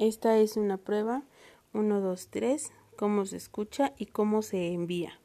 Esta es una prueba 1, 2, 3, cómo se escucha y cómo se envía.